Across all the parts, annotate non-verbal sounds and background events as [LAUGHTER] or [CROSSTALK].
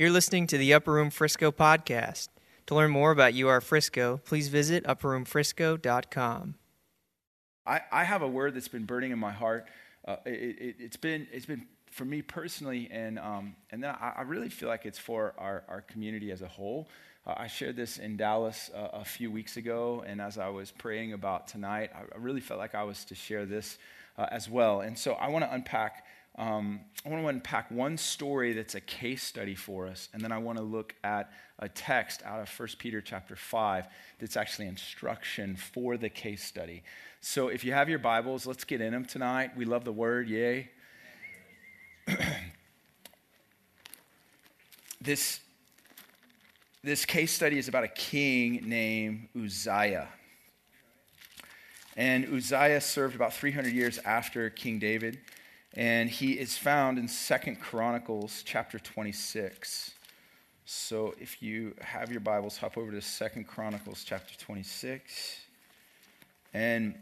You're listening to the Upper Room Frisco podcast. To learn more about UR Frisco, please visit upperroomfrisco.com. I, I have a word that's been burning in my heart. Uh, it, has been, it's been for me personally, and, um, and then I, I, really feel like it's for our, our community as a whole. Uh, I shared this in Dallas uh, a few weeks ago, and as I was praying about tonight, I, I really felt like I was to share this uh, as well. And so I want to unpack. Um, I want to unpack one story that's a case study for us, and then I want to look at a text out of 1 Peter chapter 5 that's actually instruction for the case study. So if you have your Bibles, let's get in them tonight. We love the word, yay. [CLEARS THROAT] this, this case study is about a king named Uzziah. And Uzziah served about 300 years after King David. And he is found in Second Chronicles chapter 26. So if you have your Bibles, hop over to Second Chronicles chapter 26. And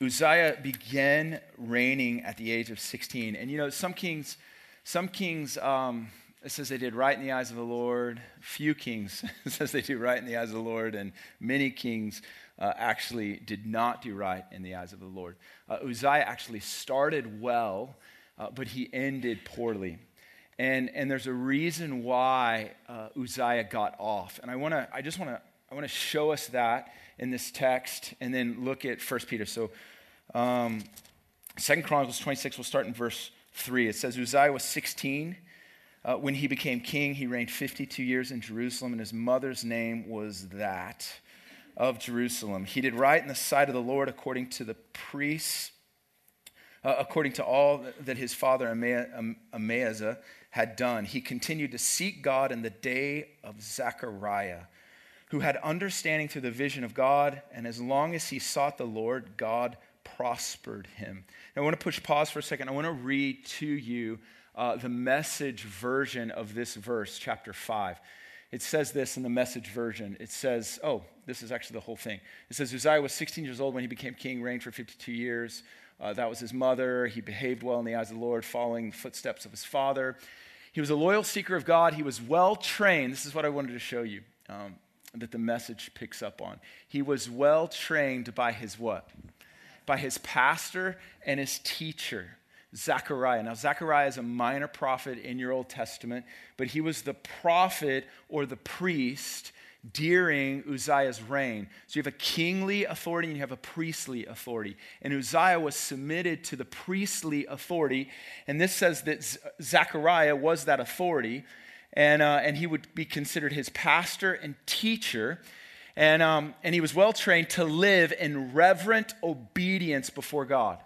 Uzziah began reigning at the age of 16. And you know, some kings, some kings, um, it says they did right in the eyes of the Lord. Few kings [LAUGHS] says they do right in the eyes of the Lord, and many kings uh, actually did not do right in the eyes of the Lord. Uh, Uzziah actually started well, uh, but he ended poorly. And, and there's a reason why uh, Uzziah got off. And I, wanna, I just want to I wanna show us that in this text and then look at 1 Peter. So, um, 2 Chronicles 26, we'll start in verse 3. It says, Uzziah was 16. Uh, when he became king, he reigned 52 years in Jerusalem, and his mother's name was that of Jerusalem. He did right in the sight of the Lord according to the priests, uh, according to all that his father Amaziah had done. He continued to seek God in the day of Zechariah, who had understanding through the vision of God, and as long as he sought the Lord, God prospered him. Now, I want to push pause for a second. I want to read to you uh, the message version of this verse, chapter 5. It says this in the message version. It says, oh, this is actually the whole thing. It says, Uzziah was 16 years old when he became king, reigned for 52 years. Uh, that was his mother. He behaved well in the eyes of the Lord, following the footsteps of his father. He was a loyal seeker of God. He was well trained. This is what I wanted to show you um, that the message picks up on. He was well trained by his what? By his pastor and his teacher. Zechariah. Now, Zechariah is a minor prophet in your Old Testament, but he was the prophet or the priest during Uzziah's reign. So you have a kingly authority and you have a priestly authority. And Uzziah was submitted to the priestly authority. And this says that Zechariah was that authority, and, uh, and he would be considered his pastor and teacher. And, um, and he was well trained to live in reverent obedience before God.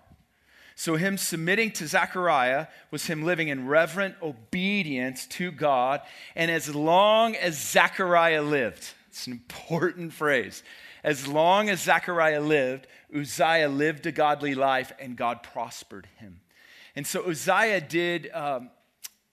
So, him submitting to Zechariah was him living in reverent obedience to God. And as long as Zechariah lived, it's an important phrase. As long as Zechariah lived, Uzziah lived a godly life and God prospered him. And so Uzziah did, um,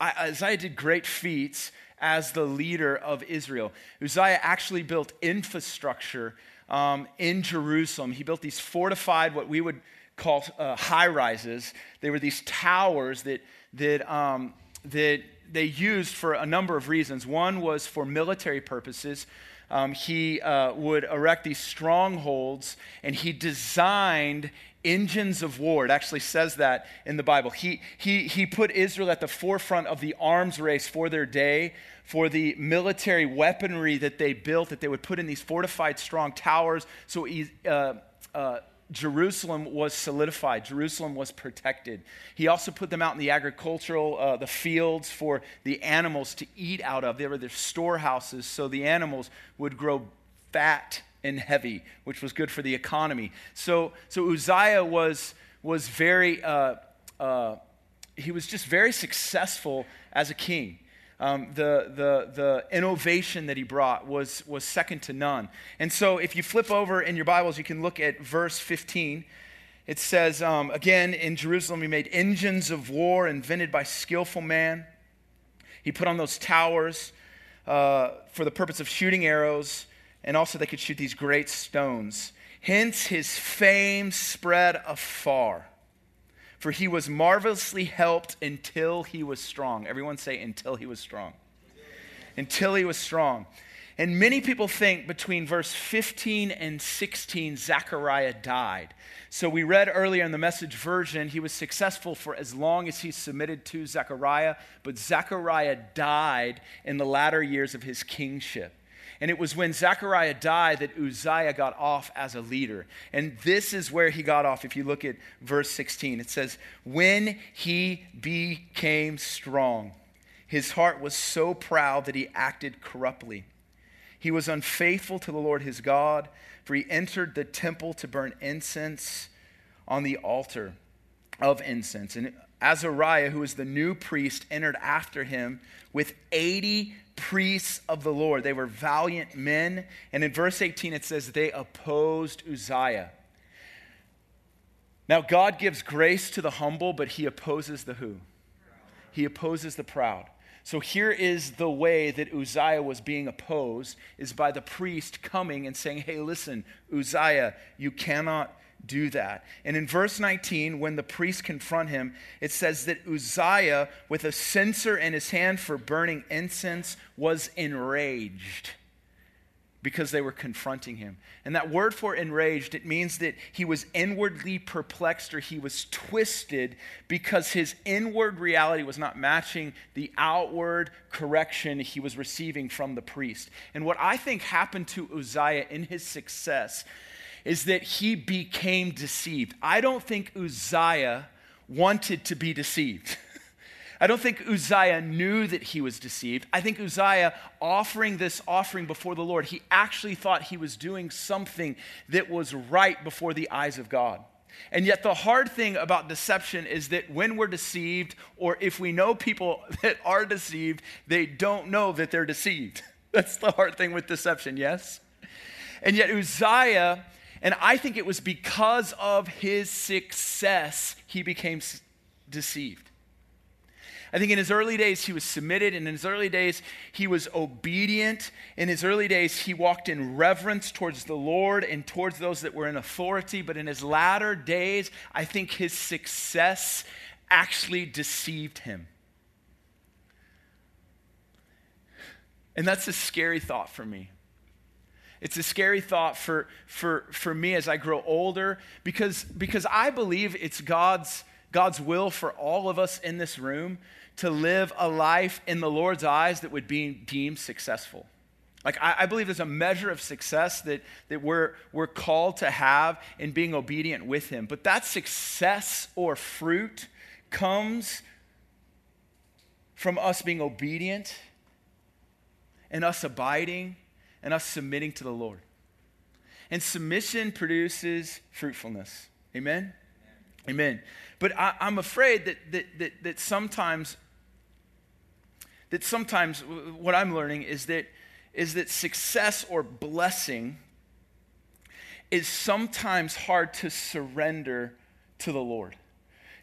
Uzziah did great feats as the leader of Israel. Uzziah actually built infrastructure um, in Jerusalem. He built these fortified, what we would called uh, high rises. They were these towers that, that, um, that they used for a number of reasons. One was for military purposes. Um, he uh, would erect these strongholds, and he designed engines of war. It actually says that in the Bible. He, he, he put Israel at the forefront of the arms race for their day, for the military weaponry that they built, that they would put in these fortified, strong towers. So uh, uh, Jerusalem was solidified. Jerusalem was protected. He also put them out in the agricultural, uh, the fields for the animals to eat out of. They were their storehouses, so the animals would grow fat and heavy, which was good for the economy. So, so Uzziah was, was very, uh, uh, he was just very successful as a king. Um, the, the, the innovation that he brought was, was second to none. And so, if you flip over in your Bibles, you can look at verse 15. It says, um, Again, in Jerusalem, he made engines of war invented by skillful man. He put on those towers uh, for the purpose of shooting arrows, and also they could shoot these great stones. Hence, his fame spread afar. For he was marvelously helped until he was strong. Everyone say, until he was strong. Until he was strong. And many people think between verse 15 and 16, Zechariah died. So we read earlier in the message version, he was successful for as long as he submitted to Zechariah, but Zechariah died in the latter years of his kingship. And it was when Zechariah died that Uzziah got off as a leader. And this is where he got off. If you look at verse 16, it says, When he became strong, his heart was so proud that he acted corruptly. He was unfaithful to the Lord his God, for he entered the temple to burn incense on the altar of incense. And Azariah, who was the new priest, entered after him with 80 priests of the Lord. They were valiant men. And in verse 18, it says they opposed Uzziah. Now, God gives grace to the humble, but he opposes the who? He opposes the proud. So here is the way that Uzziah was being opposed is by the priest coming and saying, "Hey, listen, Uzziah, you cannot do that." And in verse 19, when the priests confront him, it says that Uzziah, with a censer in his hand for burning incense, was enraged because they were confronting him. And that word for enraged, it means that he was inwardly perplexed or he was twisted because his inward reality was not matching the outward correction he was receiving from the priest. And what I think happened to Uzziah in his success is that he became deceived. I don't think Uzziah wanted to be deceived. [LAUGHS] I don't think Uzziah knew that he was deceived. I think Uzziah, offering this offering before the Lord, he actually thought he was doing something that was right before the eyes of God. And yet, the hard thing about deception is that when we're deceived, or if we know people [LAUGHS] that are deceived, they don't know that they're deceived. [LAUGHS] That's the hard thing with deception, yes? And yet, Uzziah, and I think it was because of his success, he became deceived. I think in his early days, he was submitted. And in his early days, he was obedient. In his early days, he walked in reverence towards the Lord and towards those that were in authority. But in his latter days, I think his success actually deceived him. And that's a scary thought for me. It's a scary thought for, for, for me as I grow older because, because I believe it's God's, God's will for all of us in this room to live a life in the Lord's eyes that would be deemed successful. Like, I, I, believe there's a measure of success that, that we're, we're called to have in being obedient with Him. But that success or fruit comes from us being obedient and us abiding and us submitting to the Lord. And submission produces fruitfulness. Amen? Amen. Amen. But I, am afraid that, that, that, that sometimes that sometimes what I'm learning is that, is that success or blessing is sometimes hard to surrender to the Lord.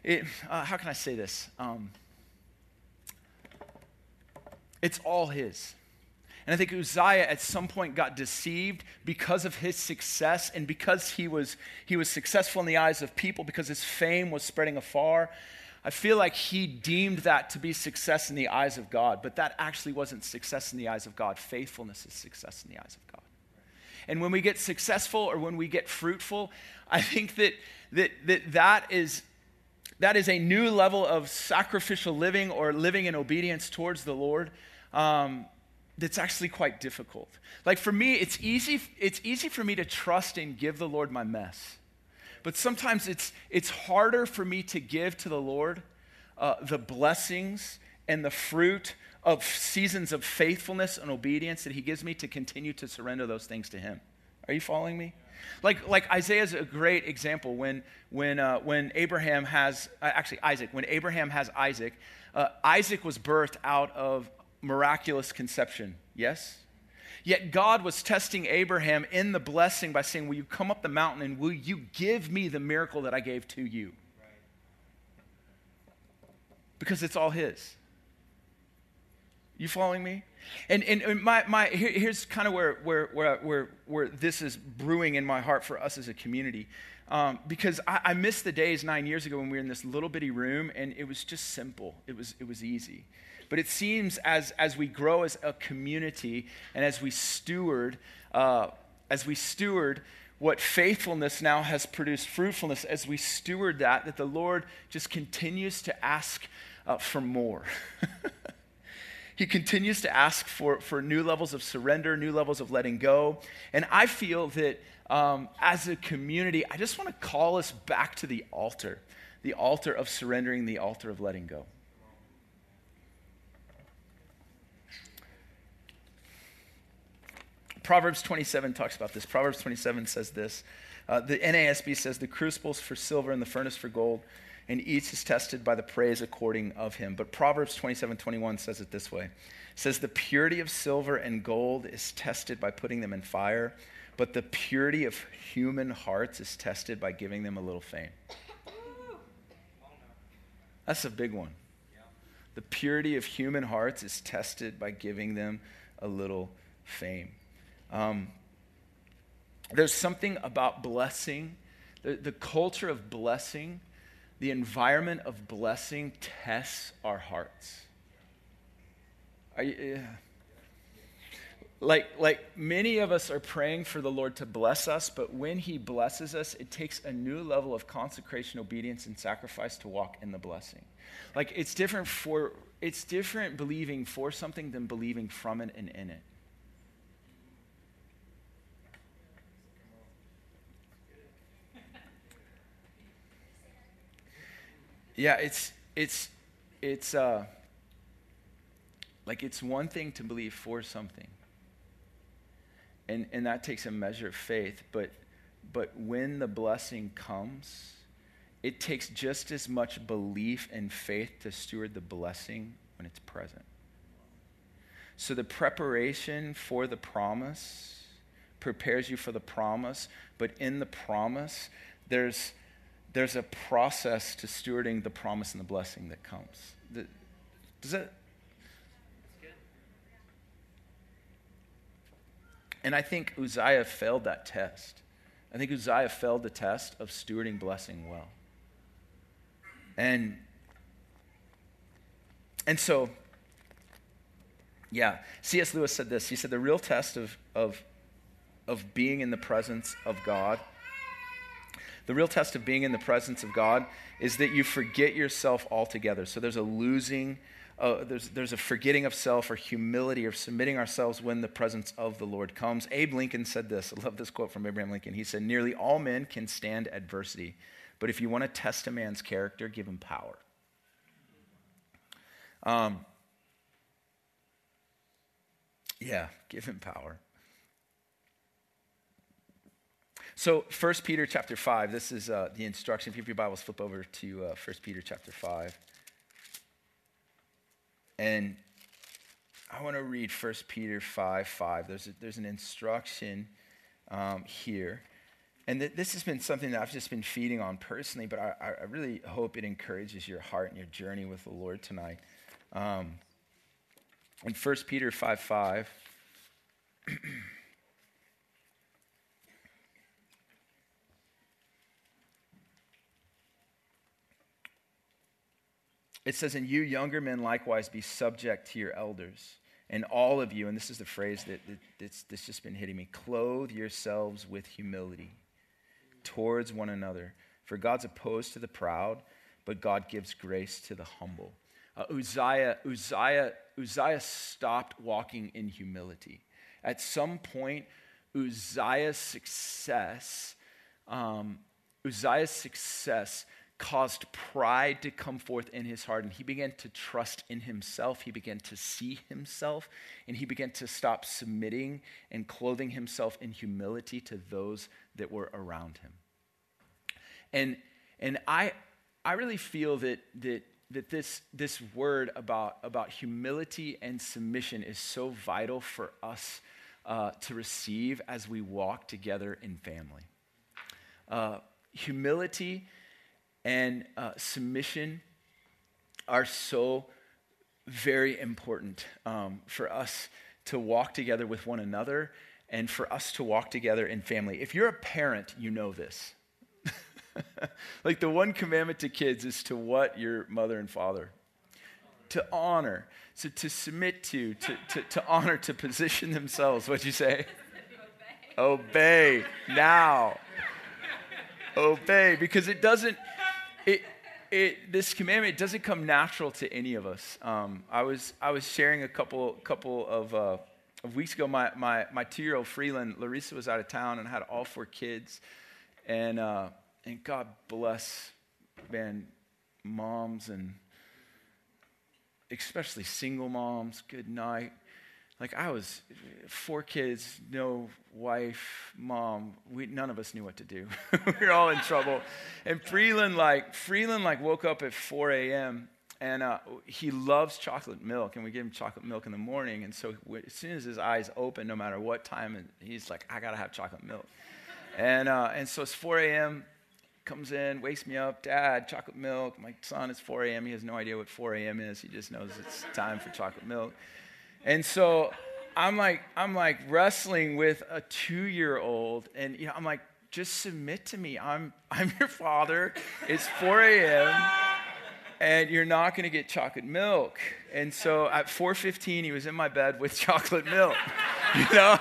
It, uh, how can I say this? Um, it's all His. And I think Uzziah at some point got deceived because of his success and because he was, he was successful in the eyes of people, because his fame was spreading afar. I feel like he deemed that to be success in the eyes of God, but that actually wasn't success in the eyes of God. Faithfulness is success in the eyes of God. And when we get successful or when we get fruitful, I think that that, that, that, is, that is a new level of sacrificial living or living in obedience towards the Lord um, that's actually quite difficult. Like for me, it's easy, it's easy for me to trust and give the Lord my mess. But sometimes it's, it's harder for me to give to the Lord uh, the blessings and the fruit of seasons of faithfulness and obedience that He gives me to continue to surrender those things to Him. Are you following me? Like, like Isaiah's a great example when, when, uh, when Abraham has, uh, actually, Isaac, when Abraham has Isaac, uh, Isaac was birthed out of miraculous conception. Yes? Yet God was testing Abraham in the blessing by saying, Will you come up the mountain and will you give me the miracle that I gave to you? Because it's all His. You following me? And, and, my, my, here, here's kind of where, where, where, where, where this is brewing in my heart for us as a community. Um, because I, I miss the days nine years ago when we were in this little bitty room and it was just simple, it was, it was easy. But it seems as, as we grow as a community and as we steward, uh, as we steward what faithfulness now has produced fruitfulness, as we steward that, that the Lord just continues to ask uh, for more. [LAUGHS] he continues to ask for, for new levels of surrender, new levels of letting go. And I feel that um, as a community, I just want to call us back to the altar the altar of surrendering, the altar of letting go. Proverbs 27 talks about this. Proverbs 27 says this. Uh, the NASB says, The crucibles for silver and the furnace for gold, and each is tested by the praise according of him. But Proverbs 27 21 says it this way it says, The purity of silver and gold is tested by putting them in fire, but the purity of human hearts is tested by giving them a little fame. That's a big one. The purity of human hearts is tested by giving them a little fame. Um, there's something about blessing, the, the culture of blessing, the environment of blessing tests our hearts. You, like, like many of us are praying for the Lord to bless us, but when He blesses us, it takes a new level of consecration, obedience, and sacrifice to walk in the blessing. Like it's different for it's different believing for something than believing from it and in it. Yeah, it's it's it's uh like it's one thing to believe for something. And and that takes a measure of faith, but but when the blessing comes, it takes just as much belief and faith to steward the blessing when it's present. So the preparation for the promise prepares you for the promise, but in the promise, there's there's a process to stewarding the promise and the blessing that comes. Does that? And I think Uzziah failed that test. I think Uzziah failed the test of stewarding blessing well. And and so, yeah, C.S. Lewis said this. He said the real test of, of, of being in the presence of God the real test of being in the presence of God is that you forget yourself altogether. So there's a losing, uh, there's, there's a forgetting of self or humility or submitting ourselves when the presence of the Lord comes. Abe Lincoln said this. I love this quote from Abraham Lincoln. He said, Nearly all men can stand adversity, but if you want to test a man's character, give him power. Um, yeah, give him power. So 1 Peter chapter 5, this is uh, the instruction. If you have your Bibles, flip over to uh, 1 Peter chapter 5. And I want to read 1 Peter 5 5. There's, a, there's an instruction um, here. And th- this has been something that I've just been feeding on personally, but I, I really hope it encourages your heart and your journey with the Lord tonight. Um, in 1 Peter 5 5, [CLEARS THROAT] It says, And you younger men likewise be subject to your elders. And all of you, and this is the phrase that, that that's, that's just been hitting me clothe yourselves with humility towards one another. For God's opposed to the proud, but God gives grace to the humble. Uh, Uzziah, Uzziah, Uzziah stopped walking in humility. At some point, Uzziah's success, um, Uzziah's success caused pride to come forth in his heart, and he began to trust in himself. He began to see himself, and he began to stop submitting and clothing himself in humility to those that were around him. And, and I, I really feel that, that, that this, this word about, about humility and submission is so vital for us uh, to receive as we walk together in family. Uh, humility and uh, submission are so very important um, for us to walk together with one another and for us to walk together in family. If you're a parent, you know this. [LAUGHS] like the one commandment to kids is to what your mother and father? To honor, so to submit to, to, to, to honor, to position themselves. What'd you say? [LAUGHS] Obey. Obey now. Obey, because it doesn't, it, it, this commandment doesn't come natural to any of us. Um, I, was, I was sharing a couple, couple of, uh, of weeks ago, my, my, my two year old Freeland, Larissa was out of town and had all four kids. And, uh, and God bless, man, moms and especially single moms. Good night. Like I was, four kids, no wife, mom. We none of us knew what to do. [LAUGHS] we were all in trouble. And Freeland, like Freeland, like woke up at 4 a.m. and uh, he loves chocolate milk, and we give him chocolate milk in the morning. And so as soon as his eyes open, no matter what time, he's like, I gotta have chocolate milk. and uh, and so it's 4 a.m comes in, wakes me up, Dad, chocolate milk. My son, it's 4 a.m. He has no idea what 4 a.m. is. He just knows it's time for chocolate milk. And so I'm like, I'm like wrestling with a two-year-old, and you know, I'm like, just submit to me. I'm [LAUGHS] I'm your father. It's 4 a.m. And you're not going to get chocolate milk. And so at 4:15, he was in my bed with [LAUGHS] chocolate milk. [LAUGHS] You know,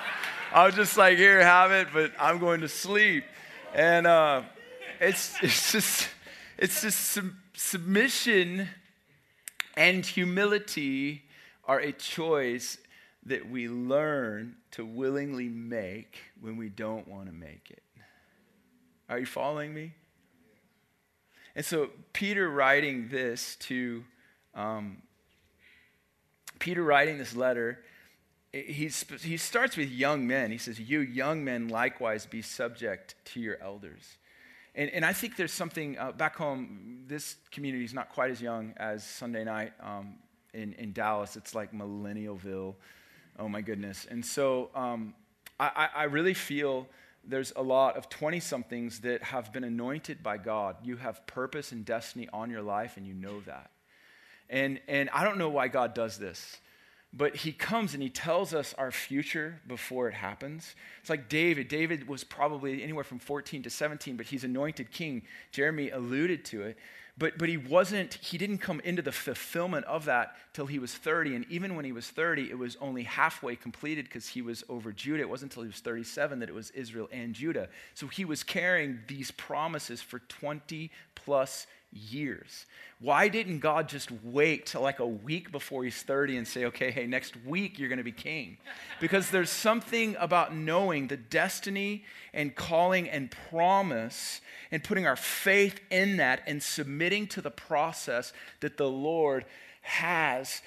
I was just like, here, have it, but I'm going to sleep. And uh, it's, it's just, it's just sub- submission and humility are a choice that we learn to willingly make when we don't want to make it. Are you following me? And so, Peter writing this to, um, Peter writing this letter, he's, he starts with young men. He says, You young men likewise be subject to your elders. And, and I think there's something uh, back home, this community is not quite as young as Sunday night um, in, in Dallas. It's like Millennialville. Oh my goodness. And so um, I, I really feel there's a lot of 20 somethings that have been anointed by God. You have purpose and destiny on your life, and you know that. And, and I don't know why God does this. But he comes and he tells us our future before it happens. It's like David. David was probably anywhere from 14 to 17, but he's anointed king. Jeremy alluded to it. But, but he wasn't, he didn't come into the fulfillment of that till he was 30. And even when he was 30, it was only halfway completed because he was over Judah. It wasn't until he was 37 that it was Israel and Judah. So he was carrying these promises for 20 plus years. Why didn't God just wait till like a week before he's 30 and say, okay, hey, next week you're going to be king? Because there's something about knowing the destiny and calling and promise and putting our faith in that and submitting to the process that the Lord has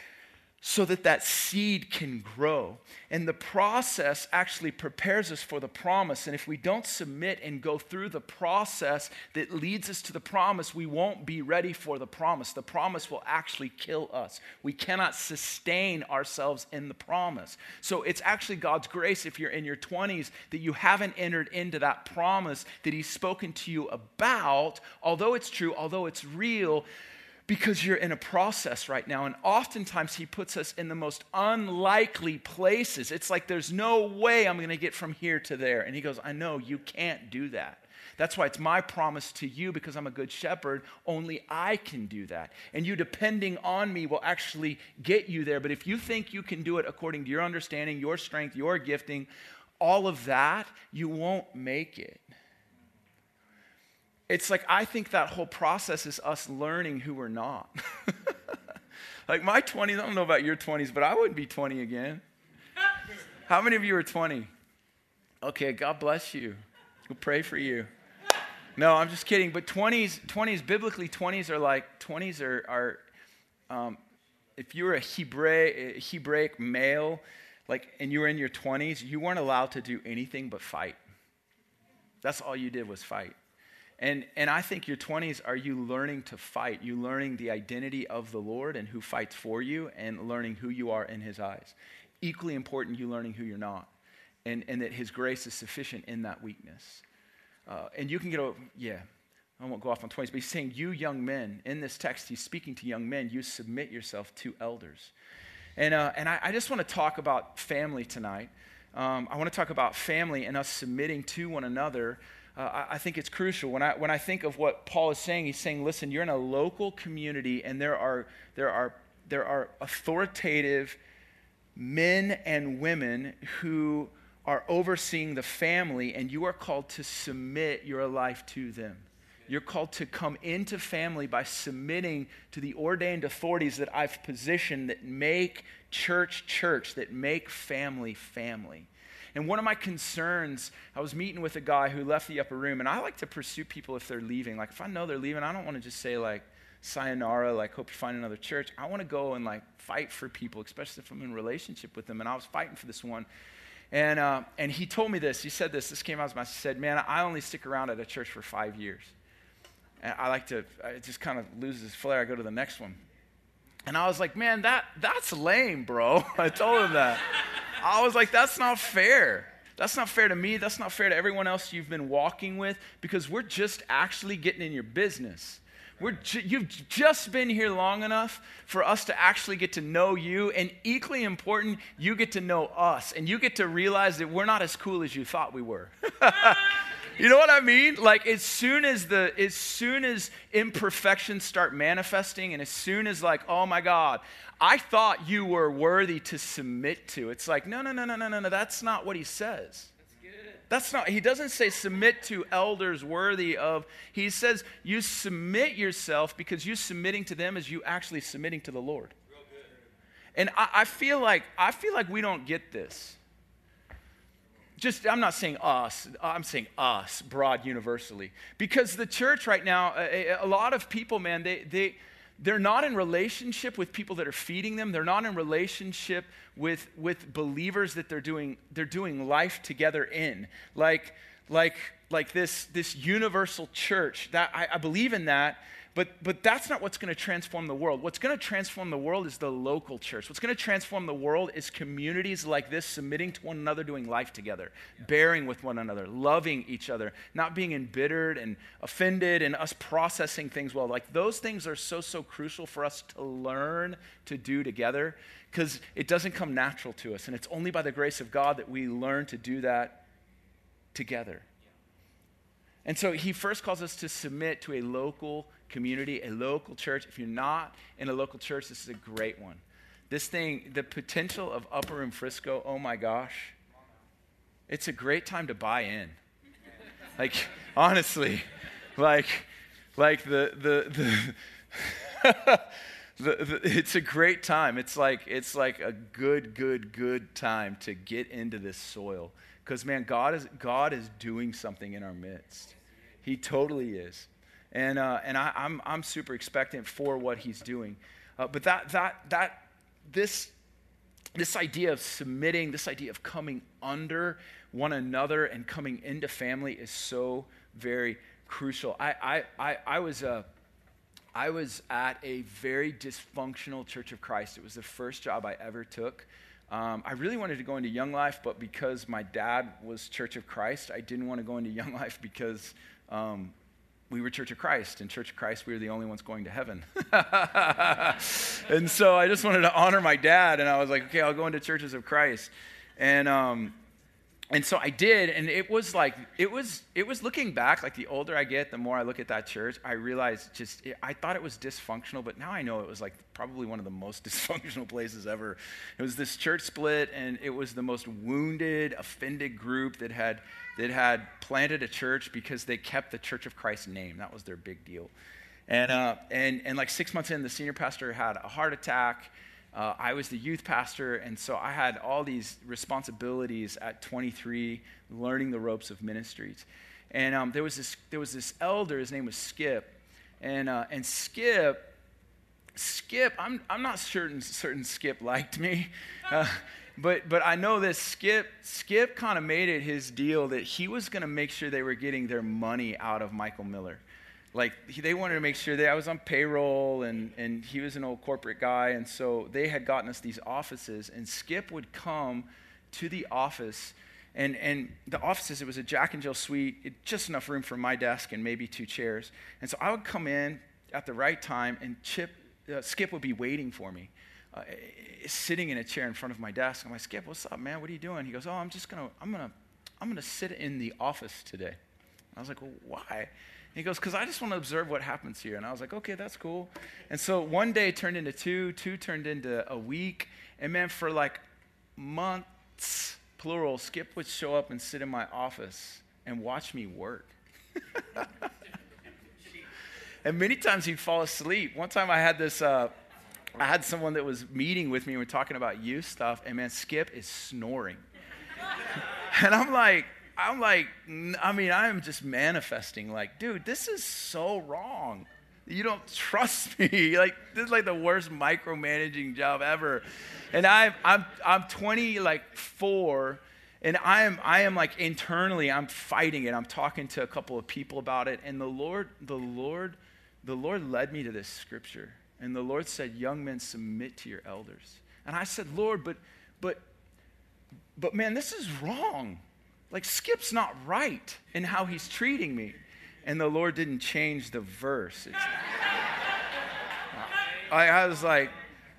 so that that seed can grow. And the process actually prepares us for the promise. And if we don't submit and go through the process that leads us to the promise, we won't be ready for the promise. The promise will actually kill us. We cannot sustain ourselves in the promise. So it's actually God's grace if you're in your 20s that you haven't entered into that promise that He's spoken to you about, although it's true, although it's real because you're in a process right now. And oftentimes, He puts us in the most unlikely places. It's like there's no way I'm going to get from here to there. And He goes, I know you can't do that. That's why it's my promise to you because I'm a good shepherd. Only I can do that. And you depending on me will actually get you there. But if you think you can do it according to your understanding, your strength, your gifting, all of that, you won't make it. It's like I think that whole process is us learning who we're not. [LAUGHS] like my 20s, I don't know about your 20s, but I wouldn't be 20 again. How many of you are 20? Okay, God bless you. We'll pray for you. No, I'm just kidding. But 20s, 20s, biblically, 20s are like, 20s are, are um, if you were a Hebraic, Hebraic male, like, and you were in your 20s, you weren't allowed to do anything but fight. That's all you did was fight. And, and I think your 20s are you learning to fight, you learning the identity of the Lord and who fights for you, and learning who you are in His eyes. Equally important, you learning who you're not, and, and that His grace is sufficient in that weakness. Uh, and you can get a, yeah, I won't go off on 20s, but he's saying, You young men, in this text, he's speaking to young men, you submit yourself to elders. And, uh, and I, I, just want to talk about family tonight. Um, I want to talk about family and us submitting to one another. Uh, I, think it's crucial. When I, when I think of what Paul is saying, he's saying, listen, you're in a local community and there are, there are, there are authoritative men and women who are overseeing the family, and you are called to submit your life to them. You're called to come into family by submitting to the ordained authorities that I've positioned that make church church, that make family family. And one of my concerns, I was meeting with a guy who left the upper room, and I like to pursue people if they're leaving. Like, if I know they're leaving, I don't want to just say, like, sayonara, like, hope you find another church. I want to go and, like, fight for people, especially if I'm in relationship with them. And I was fighting for this one. And, uh, and he told me this. He said this. This came out of his mouth. He said, Man, I only stick around at a church for five years. And I like to, it just kind of loses flair. I go to the next one. And I was like, man, that, that's lame, bro. [LAUGHS] I told him that. I was like, that's not fair. That's not fair to me. That's not fair to everyone else you've been walking with because we're just actually getting in your business. We're ju- you've just been here long enough for us to actually get to know you. And equally important, you get to know us. And you get to realize that we're not as cool as you thought we were. [LAUGHS] You know what I mean? Like as soon as the as soon as imperfections start manifesting and as soon as like, oh my God, I thought you were worthy to submit to. It's like, no, no, no, no, no, no, no. That's not what he says. That's not, he doesn't say submit to elders worthy of, he says you submit yourself because you submitting to them is you actually submitting to the Lord. And I, I, feel like, I feel like we don't get this just i'm not saying us i'm saying us broad universally. Because the church right now a, a, lot of people man they, they they're not in relationship with people that are feeding them. They're not in relationship with with believers that they're doing they're doing life together in. Like like like this this universal church that i, I believe in that but, but that's not what's going to transform the world. What's going to transform the world is the local church. What's going to transform the world is communities like this submitting to one another, doing life together, yeah. bearing with one another, loving each other, not being embittered and offended, and us processing things well. Like those things are so, so crucial for us to learn to do together because it doesn't come natural to us. And it's only by the grace of God that we learn to do that together. And so he first calls us to submit to a local community, a local church. If you're not in a local church, this is a great one. This thing, the potential of Upper Room Frisco, oh my gosh, it's a great time to buy in. Like, honestly, like, like the, the, the, [LAUGHS] the, the, it's a great time. It's like, it's like a good, good, good time to get into this soil. Because, man, God is, God is doing something in our midst. He totally is. And, uh, and I, am I'm, I'm super expectant for what he's doing. Uh, but that, that, that, this, this idea of submitting, this idea of coming under one another and coming into family is so very crucial. I, I, I, I was, uh, I was at a very dysfunctional Church of Christ. It was the first job I ever took. Um, I really wanted to go into Young Life, but because my dad was Church of Christ, I didn't want to go into Young Life because um, we were Church of Christ. and Church of Christ, we were the only ones going to heaven. [LAUGHS] and so I just wanted to honor my dad, and I was like, okay, I'll go into Churches of Christ. And, um, and so I did, and it was like, it was, it was looking back, like the older I get, the more I look at that church, I realized just, it, I thought it was dysfunctional, but now I know it was like probably one of the most [LAUGHS] dysfunctional places ever. It was this church split, and it was the most wounded, offended group that had that had planted a church because they kept the Church of Christ name. That was their big deal. And, uh, and, and like six months in, the senior pastor had a heart attack. Uh, I was the youth pastor, and so I had all these responsibilities at 23, learning the ropes of ministries. And um, there, was this, there was this elder, his name was Skip. And, uh, and Skip, Skip, I'm, I'm not certain, certain Skip liked me. [LAUGHS] Uh, but but I know that Skip Skip kind of made it his deal that he was going to make sure they were getting their money out of Michael Miller. Like he, they wanted to make sure that I was on payroll and and he was an old corporate guy and so they had gotten us these offices and Skip would come to the office And, and the offices, it was a Jack and Jill suite, it, just enough room for my desk and maybe two chairs. And so I would come in at the right time, and Chip, uh, Skip would be waiting for me, uh, sitting in a chair in front of my desk. I'm like, Skip, what's up, man? What are you doing? He goes, Oh, I'm just gonna, I'm gonna, I'm gonna sit in the office today. I was like, Well, why? He goes, Because I just want to observe what happens here. And I was like, Okay, that's cool. And so one day turned into two, two turned into a week. And man, for like months, plural, Skip would show up and sit in my office and watch me work. [LAUGHS] and many times he'd fall asleep. One time I had this, uh, I had someone that was meeting with me and we are talking about youth stuff, and man, Skip is snoring. [LAUGHS] and I'm like, I'm like, I mean, I'm just manifesting, like, dude, this is so wrong. You don't [LAUGHS] trust me. Like, this is like the worst micromanaging job ever. And I'm, I'm, I'm 20, like, four, and I am, I am like internally, I'm fighting it. I'm talking to a couple of people about it. And the Lord, the Lord, the Lord led me to this scripture. And the Lord said, Young men, submit to your elders. And I said, Lord, but, but, but man, this is wrong. Like, Skip's not right in how he's treating me. And the Lord didn't change the verse. [LAUGHS] I, I was like,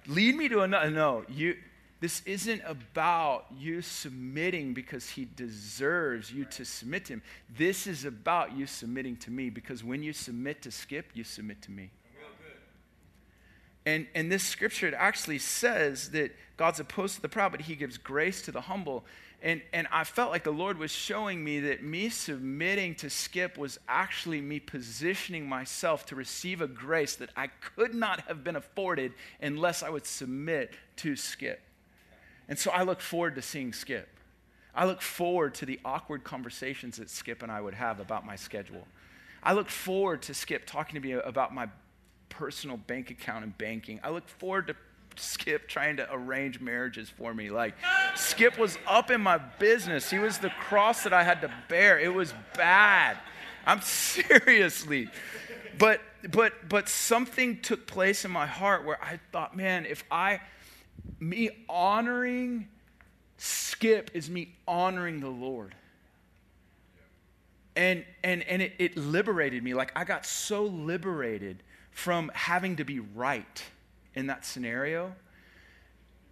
lead me to another. No, you, this isn't about you submitting because he deserves you to submit to him. This is about you submitting to me because when you submit to Skip, you submit to me. And, and this scripture actually says that God's opposed to the proud, but he gives grace to the humble. And, and I felt like the Lord was showing me that me submitting to Skip was actually me positioning myself to receive a grace that I could not have been afforded unless I would submit to Skip. And so I look forward to seeing Skip. I look forward to the awkward conversations that Skip and I would have about my schedule. I look forward to Skip talking to me about my personal bank account and banking. I look forward to Skip trying to arrange marriages for me. Like, Skip was up in my business. He was the cross that I had to bear. It was bad. I'm [LAUGHS] seriously. But but but something took place in my heart where I thought, man, if I me honoring Skip is me honoring the Lord. And and and it, it liberated me. Like I got so liberated from having to be right in that scenario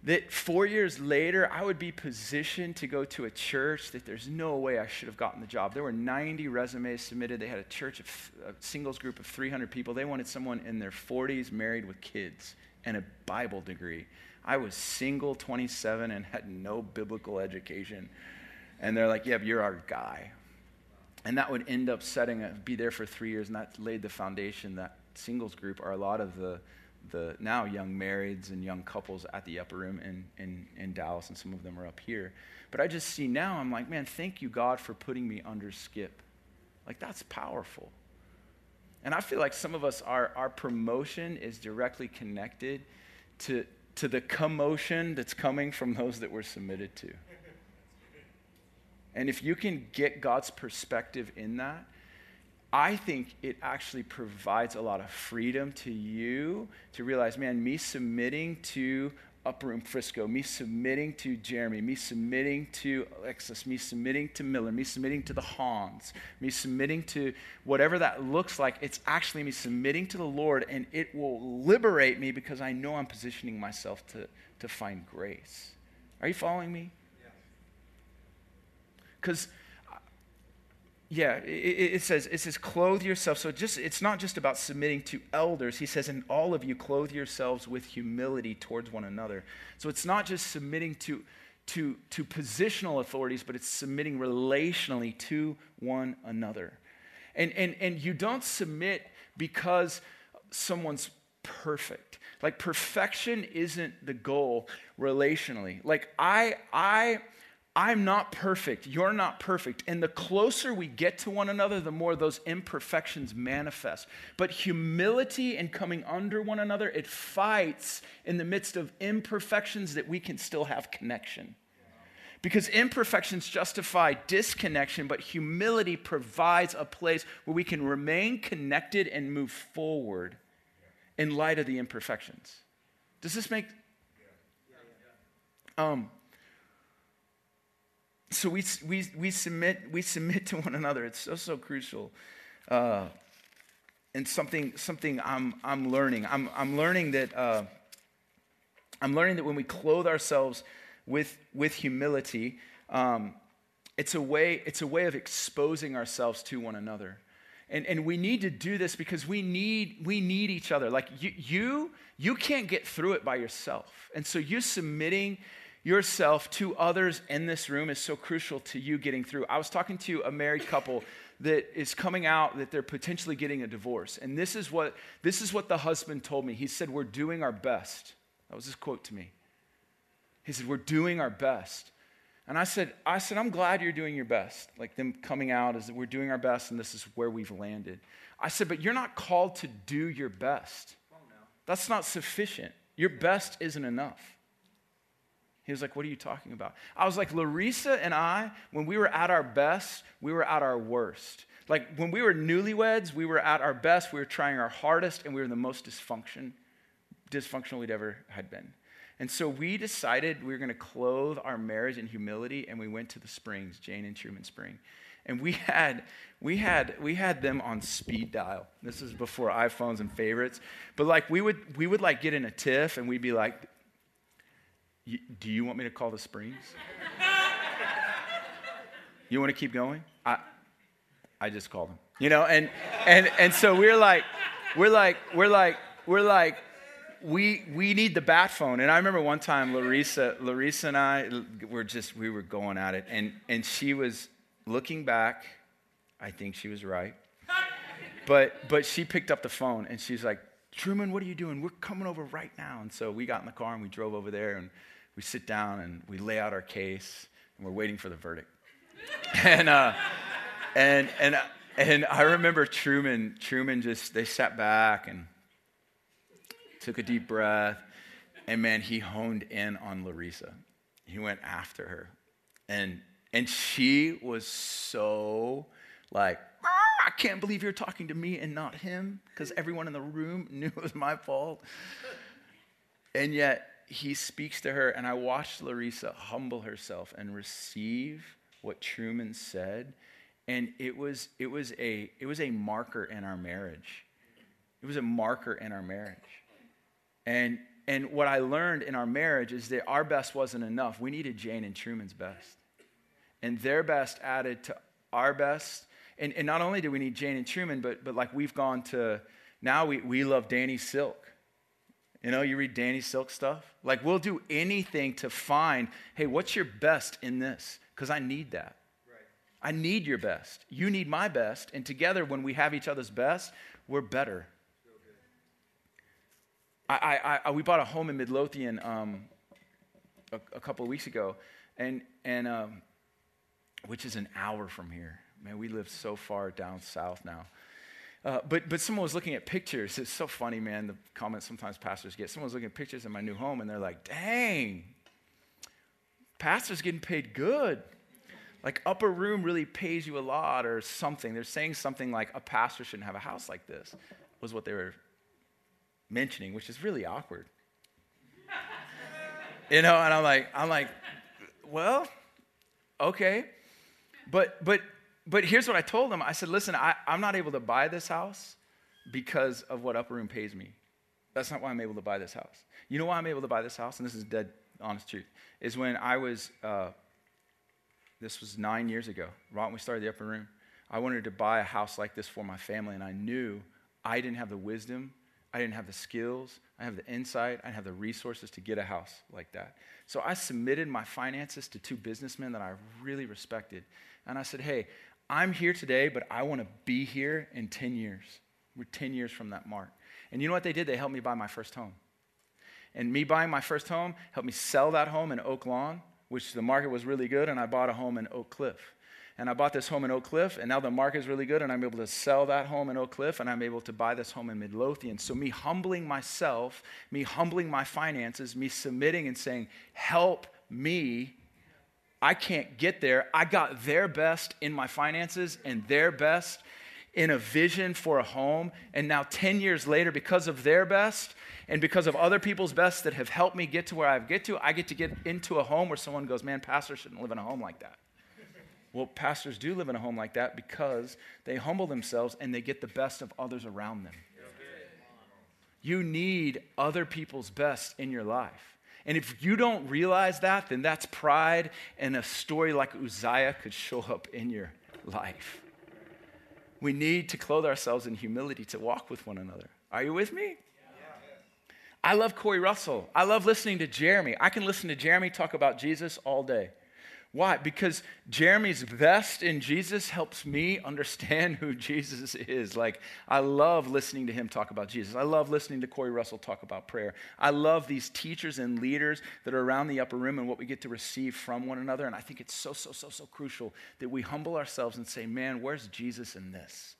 that four years later, I would be positioned to go to a church that there's no way I should have gotten the job. There were 90 resumes submitted. They had a church, of, a singles group of 300 people. They wanted someone in their 40s, married with kids, and a Bible degree. I was single, 27, and had no biblical education. And they're like, yeah, you're our guy. And that would end up setting, a, be there for three years, and that laid the foundation. That singles group are a lot of the the now young marrieds and young couples at the upper room in, in, in Dallas, and some of them are up here. But I just see now, I'm like, man, thank you, God, for putting me under Skip. Like, that's powerful. And I feel like some of us, our, our promotion is directly connected to, to the commotion that's coming from those that we're submitted to. And if you can get God's perspective in that, I think it actually provides a lot of freedom to you to realize, man, me submitting to Upper Room Frisco, me submitting to Jeremy, me submitting to Alexis, me submitting to Miller, me submitting to the Hans, me submitting to whatever that looks like, it's actually me submitting to the Lord, and it will liberate me because I know I'm positioning myself to, to find grace. Are you following me? Because yeah, it, it, says it says clothe yourself. So just it's not just about submitting to elders. He says, "And all of you clothe yourselves with humility towards one another." So it's not just submitting to to to positional authorities, but it's submitting relationally to one another. And and and you don't submit because someone's perfect. Like perfection isn't the goal relationally. Like I I I'm not perfect. You're not perfect. And the closer we get to one another, the more those imperfections manifest. But humility and coming under one another, it fights in the midst of imperfections that we can still have connection. Because imperfections justify disconnection, but humility provides a place where we can remain connected and move forward in light of the imperfections. Does this make um, so we, we, we, submit, we submit to one another. It's so, so crucial. Uh, and something, something I'm, I'm learning. I'm, I'm learning that uh, I'm learning that when we clothe ourselves with, with humility, um, it's, a way, it's a way of exposing ourselves to one another. And, and we need to do this because we need, we need each other. Like you, you, you can't get through it by yourself. And so you submitting yourself to others in this room is so crucial to you getting through. I was talking to a married couple that is coming out that they're potentially getting a divorce. And this is what this is what the husband told me. He said, "We're doing our best." That was his quote to me. He said, "We're doing our best." And I said, I said, I'm glad you're doing your best. Like them coming out is that we're doing our best and this is where we've landed. I said, but you're not called to do your best. That's not sufficient. Your best isn't enough. He was like, What are you talking about? I was like, Larissa and I, when we were at our best, we were at our worst. Like when we were newlyweds, we were at our best, we were trying our hardest, and we were the most dysfunction, dysfunctional we'd ever had been. And so we decided we were going to clothe our marriage in humility, and we went to the springs, Jane and Truman Spring. And we had, we had, we had them on speed dial. This is before iPhones and favorites. But like we would, we would like get in a tiff, and we'd be like, do you want me to call the springs? you want to keep going? I, I just called them. You know, and, and, and so we're like, we're like, we're like, we're like, we, we need the bat phone. And I remember one time Larissa, Larissa and I were just, we were going at it. And, and she was looking back. I think she was right. But, but she picked up the phone and she's like, Truman, what are you doing? We're coming over right now. And so we got in the car and we drove over there and we sit down and we lay out our case and we're waiting for the verdict. [LAUGHS] and, uh, and, and, and I remember Truman, Truman just, they sat back and took a deep breath, and man, he honed in on Larissa. He went after her. And, and she was so like, ah, I can't believe you're talking to me and not him, because everyone in the room [LAUGHS] knew it was my fault. And yet, he speaks to her, and I watched Larissa humble herself and receive what Truman said. And it was, it was, a, it was a marker in our marriage. It was a marker in our marriage. And, and what I learned in our marriage is that our best wasn't enough. We needed Jane and Truman's best. And their best added to our best. And, and not only do we need Jane and Truman, but, but like we've gone to, now we, we love Danny Silk. You know, you read Danny Silk stuff. Like we'll do anything to find, hey, what's your best in this? Because I need that. I need your best. You need my best. And together, when we have each other's best, we're better. I, I, I, we bought a home in Midlothian um, a, a, couple of weeks ago, and, and um, which is an hour from here. Man, we live so far down south now. Uh, but, but someone was looking at pictures. It's so funny, man, the comments sometimes pastors get. Someone was looking at pictures of my new home, and they're like, dang, pastor's getting paid good. Like, upper room really pays you a lot, or something. They're saying something like, a pastor shouldn't have a house like this, was what they were mentioning, which is really awkward. [LAUGHS] you know, and I'm like, I'm like, well, okay. But but but here's what I told them. I said, listen, I, I'm not able to buy this house because of what Upper Room pays me. That's not why I'm able to buy this house. You know why I'm able to buy this house? And this is dead honest truth. Is when I was, uh, this was nine years ago, right when we started the Upper Room. I wanted to buy a house like this for my family, and I knew I didn't have the wisdom I didn't have the skills, I have the insight, I didn't have the resources to get a house like that. So I submitted my finances to two businessmen that I really respected. And I said, hey, I'm here today, but I want to be here in 10 years. We're 10 years from that mark. And you know what they did? They helped me buy my first home. And me buying my first home helped me sell that home in Oak Lawn, which the market was really good, and I bought a home in Oak Cliff and I bought this home in Oak Cliff, and now the market is really good, and I'm able to sell that home in Oak Cliff, and I'm able to buy this home in Midlothian. So, me humbling myself, me humbling my finances, me submitting and saying, Help me. I can't get there. I got their best in my finances and their best in a vision for a home. And now, 10 years later, because of their best and because of other people's best that have helped me get to where I've get to, I get to get into a home where someone goes, Man, pastor shouldn't live in a home like that. Well, pastors do live in a home like that because they humble themselves and they get the best of others around them. You need other people's best in your life. And if you don't realize that, then that's pride, and a story like Uzziah could show up in your life. We need to clothe ourselves in humility to walk with one another. Are you with me? I love Corey Russell. I love listening to Jeremy. I can listen to Jeremy talk about Jesus all day. Why? Because Jeremy's best in Jesus helps me understand who Jesus is. Like, I love listening to him talk about Jesus. I love listening to Corey Russell talk about prayer. I love these teachers and leaders that are around the upper room and what we get to receive from one another. And I think it's so, so, so, so crucial that we humble ourselves and say, man, where's Jesus in this?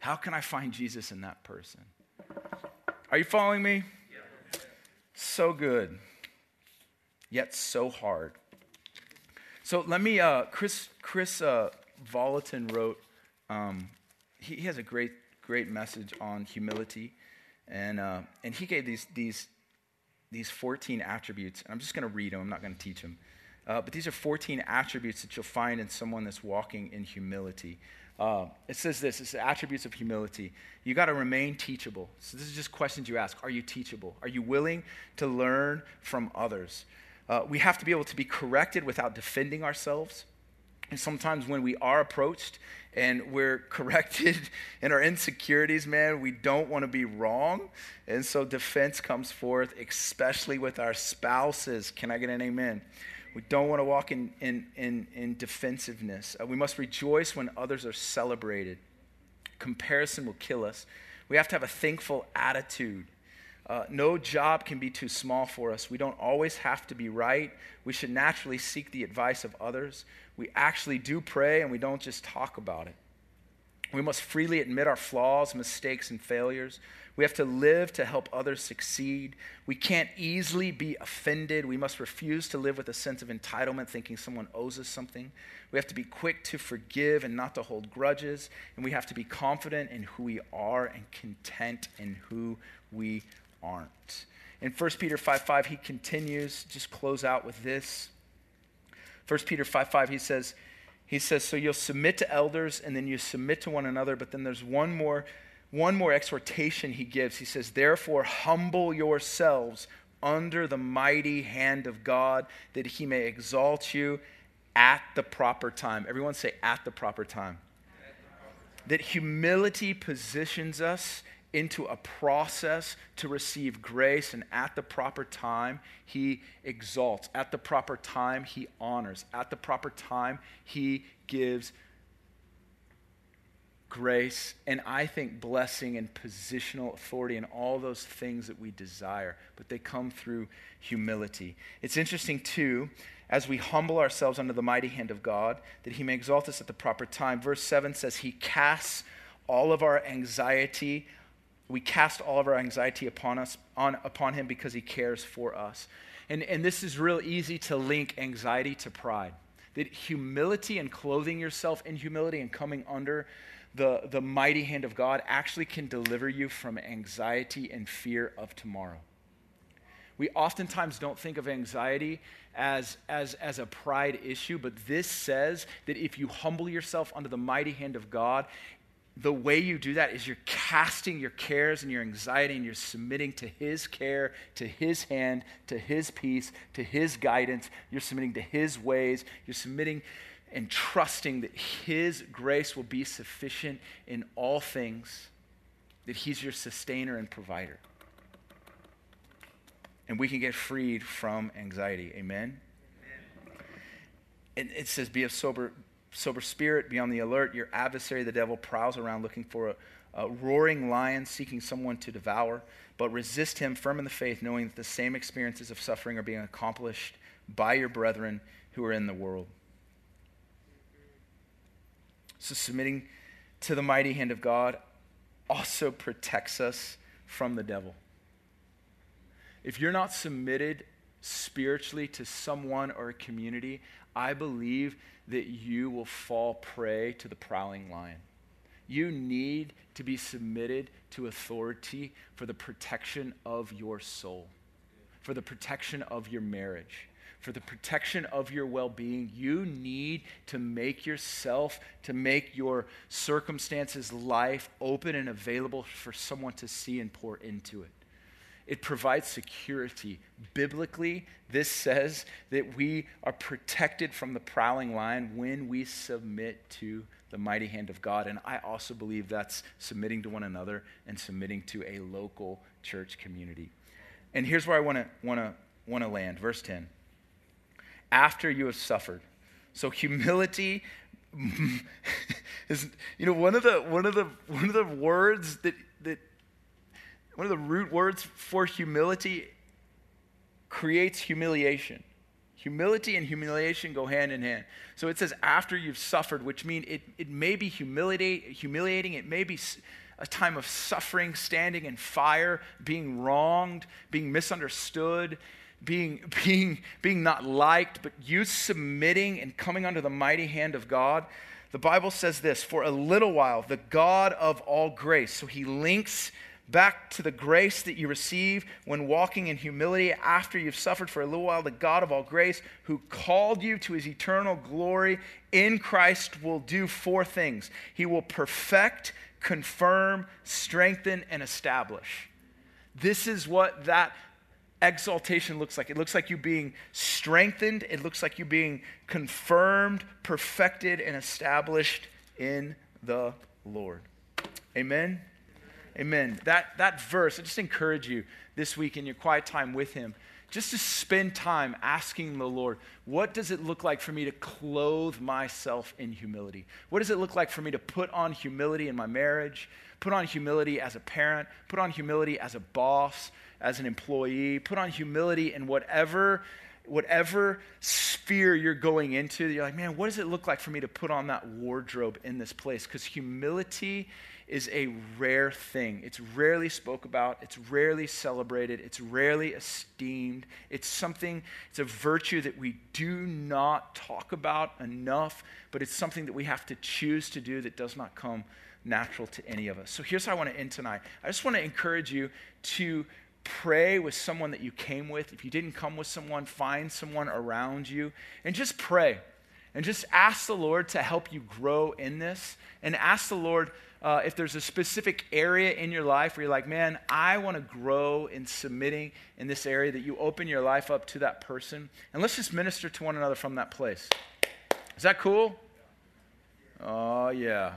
How can I find Jesus in that person? Are you following me? So good, yet so hard. So let me, uh, Kris, Kris uh, Vallotton wrote, um, he, he, has a great, great message on humility. And, uh, and he gave these, these, these 14 attributes. And I'm just going to read them, I'm not going to teach them. Uh, but these are 14 attributes that you'll find in someone that's walking in humility. Uh, it says this it's the attributes of humility. You got to remain teachable. So, this is just questions you ask. Are you teachable? Are you willing to learn from others? Uh, we have to be able to be corrected without defending ourselves. And sometimes when we are approached and we're [LAUGHS] corrected in our insecurities, man, we don't want to be wrong. And so defense comes forth, especially with our spouses. Can I get an amen? We don't want to walk in, in, in, in defensiveness. Uh, we must rejoice when others are celebrated. Comparison will kill us. We have to have a thankful attitude. Uh, no job can be too small for us. We don't always have to be right. We should naturally seek the advice of others. We actually do pray and we don't just talk about it. We must freely admit our flaws, mistakes, and failures. We have to live to help others succeed. We can't easily be offended. We must refuse to live with a sense of entitlement, thinking someone owes us something. We have to be quick to forgive and not to hold grudges. And we have to be confident in who we are and content in who we aren't. In 1 Peter 5 5, he continues, just close out with this. 1 Peter 5 5, he says, he says, So you'll submit to elders and then you submit to one another, but then there's one more, one more exhortation he gives. He says, Therefore, humble yourselves under the mighty hand of God, that he may exalt you at the proper time. Everyone say, at the proper time. That humility positions us into a process to receive grace, and at the proper time, he exalts. At the proper time, he honors. At the proper time, he gives grace, and I think blessing and positional authority and all those things that we desire, but they come through humility. It's interesting, too, as we humble ourselves under the mighty hand of God, that he may exalt us at the proper time. Verse 7 says, He casts all of our anxiety we cast all of our anxiety upon us on, upon him because he cares for us. And, and this is real easy to link anxiety to pride. That humility and clothing yourself in humility and coming under the, the mighty hand of god actually can deliver you from anxiety and fear of tomorrow. We oftentimes don't think of anxiety as, as, as a pride issue, but this says that if you humble yourself under the mighty hand of God, the way you do that is you're casting your cares and your anxiety and you're submitting to His care, to His hand, to His peace, to His guidance. You're submitting to His ways. You're submitting and trusting that His grace will be sufficient in all things, that He's your sustainer and provider. And we can get freed from anxiety. Amen? Amen. And it says, be of sober sober spirit, be on the alert. Your adversary, the devil, prowls around looking for a, a roaring lion seeking someone to devour. But resist him firm in the faith, knowing that the same experiences of suffering are being accomplished by your brethren who are in the world. So, submitting to the mighty hand of God also protects us from the devil. If you're not submitted spiritually to someone or a community, I believe that you will fall prey to the prowling lion. You need to be submitted to authority for the protection of your soul, for the protection of your marriage, for the protection of your well being, you need to make yourself, to make your circumstances, life open and available for someone to see and pour into it. It provides security. Biblically, this says that we are protected from the prowling lion when we submit to the mighty hand of God. And I also believe that's submitting to one another and submitting to a local church community. And here's where I want to want to want to land. Verse 10. After you have suffered. So humility [LAUGHS] is you know one of the one of the one of the words that that one of the root words for humility creates humiliation. Humility and humiliation go hand in hand. So it says after you've suffered, which means it, it may be humiliating, it may be a time of suffering, standing in fire, being wronged, being misunderstood, being, [LAUGHS] being, being not liked, but you submitting and coming under the mighty hand of God. The Bible says this for a little while, the God of all grace. So he links back to the grace that you receive when walking in humility after you've suffered for a little while. The God of all grace, who called you to his eternal glory in Christ, will do four things He will perfect, confirm, strengthen, and establish. This is what that exaltation looks like. It looks like you being strengthened, it looks like you being confirmed, perfected, and established in the Lord. Amen. Amen. That, that verse, I just encourage you this week in your quiet time with Him, just to spend time asking the Lord, what does it look like for me to clothe myself in humility? What does it look like for me to put on humility in my marriage, put on humility as a parent, put on humility as a boss, as an employee, put on humility in whatever whatever sphere you're going into, you're like, man, what does it look like for me to put on that wardrobe in this place? Because humility is a rare thing. It's rarely spoke about, it's rarely celebrated, it's rarely esteemed. It's something, it's a virtue that we do not talk about enough, but it's something that we have to choose to do that does not come natural to any of us. So here's how I want to end tonight. I just want to encourage you to pray with someone that you came with. If you didn't come with someone, find someone around you and just pray. And just ask the Lord to help you grow in this. And ask the Lord uh, if there's a specific area in your life where you're like, man, I want to grow in submitting in this area, that you open your life up to that person. And let's just minister to one another from that place. Is that cool? Oh, yeah.